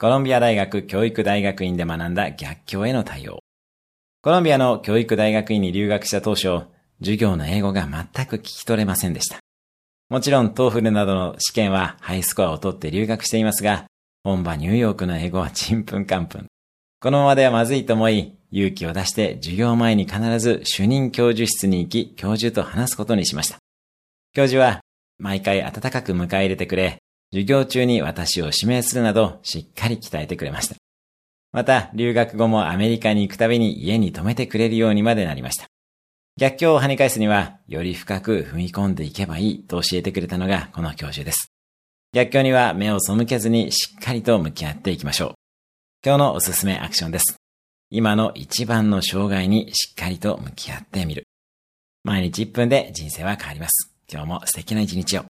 コロンビア大学教育大学院で学んだ逆境への対応。コロンビアの教育大学院に留学した当初、授業の英語が全く聞き取れませんでした。もちろん、 TOEFL などの試験はハイスコアを取って留学していますが、本場ニューヨークの英語はちんぷんかんぷん。このままではまずいと思い、勇気を出して授業前に必ず主任教授室に行き、教授と話すことにしました。教授は、毎回温かく迎え入れてくれ、授業中に私を指名するなど、しっかり鍛えてくれました。また、留学後もアメリカに行くたびに家に泊めてくれるようにまでなりました。逆境を跳ね返すには、より深く踏み込んでいけばいいと教えてくれたのがこの教授です。逆境には目を背けずにしっかりと向き合っていきましょう。今日のおすすめアクションです。今の一番の障害にしっかりと向き合ってみる。毎日1分で人生は変わります。今日も素敵な一日を。